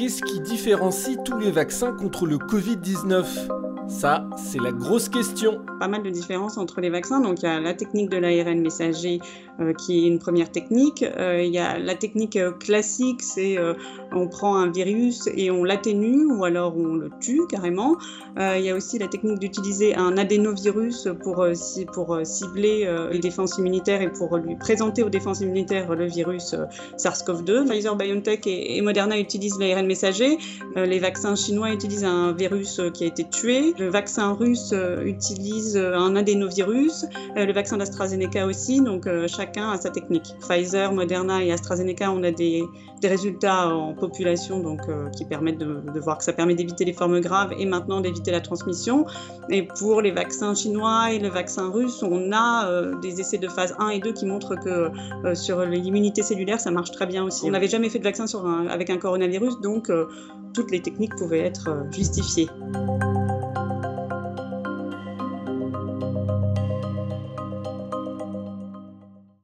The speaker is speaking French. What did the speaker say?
Qu'est-ce qui différencie tous les vaccins contre le Covid-19 ça, c'est la grosse question. Pas mal de différences entre les vaccins. Donc, il y a la technique de l'ARN messager euh, qui est une première technique. Euh, il y a la technique euh, classique, c'est on prend un virus et on l'atténue ou alors on le tue carrément. il y a aussi la technique d'utiliser un adénovirus pour cibler les défenses immunitaires et pour lui présenter aux défenses immunitaires le virus SARS-CoV-2. Pfizer, BioNTech et Moderna utilisent l'ARN messager. les vaccins chinois utilisent un virus qui a été tué. Le vaccin russe utilise un adénovirus. Le vaccin d'AstraZeneca aussi. Donc chacun a sa technique. Pfizer, Moderna et AstraZeneca, on a des, résultats en population donc, euh, qui permettent de, voir que ça permet d'éviter les formes graves et maintenant d'éviter la transmission. Et pour les vaccins chinois et le vaccin russe, on a euh, des essais de phase 1 et 2 qui montrent que euh, sur l'immunité cellulaire, ça marche très bien aussi. On n'avait jamais fait de vaccin avec un coronavirus, donc toutes les techniques pouvaient être justifiées.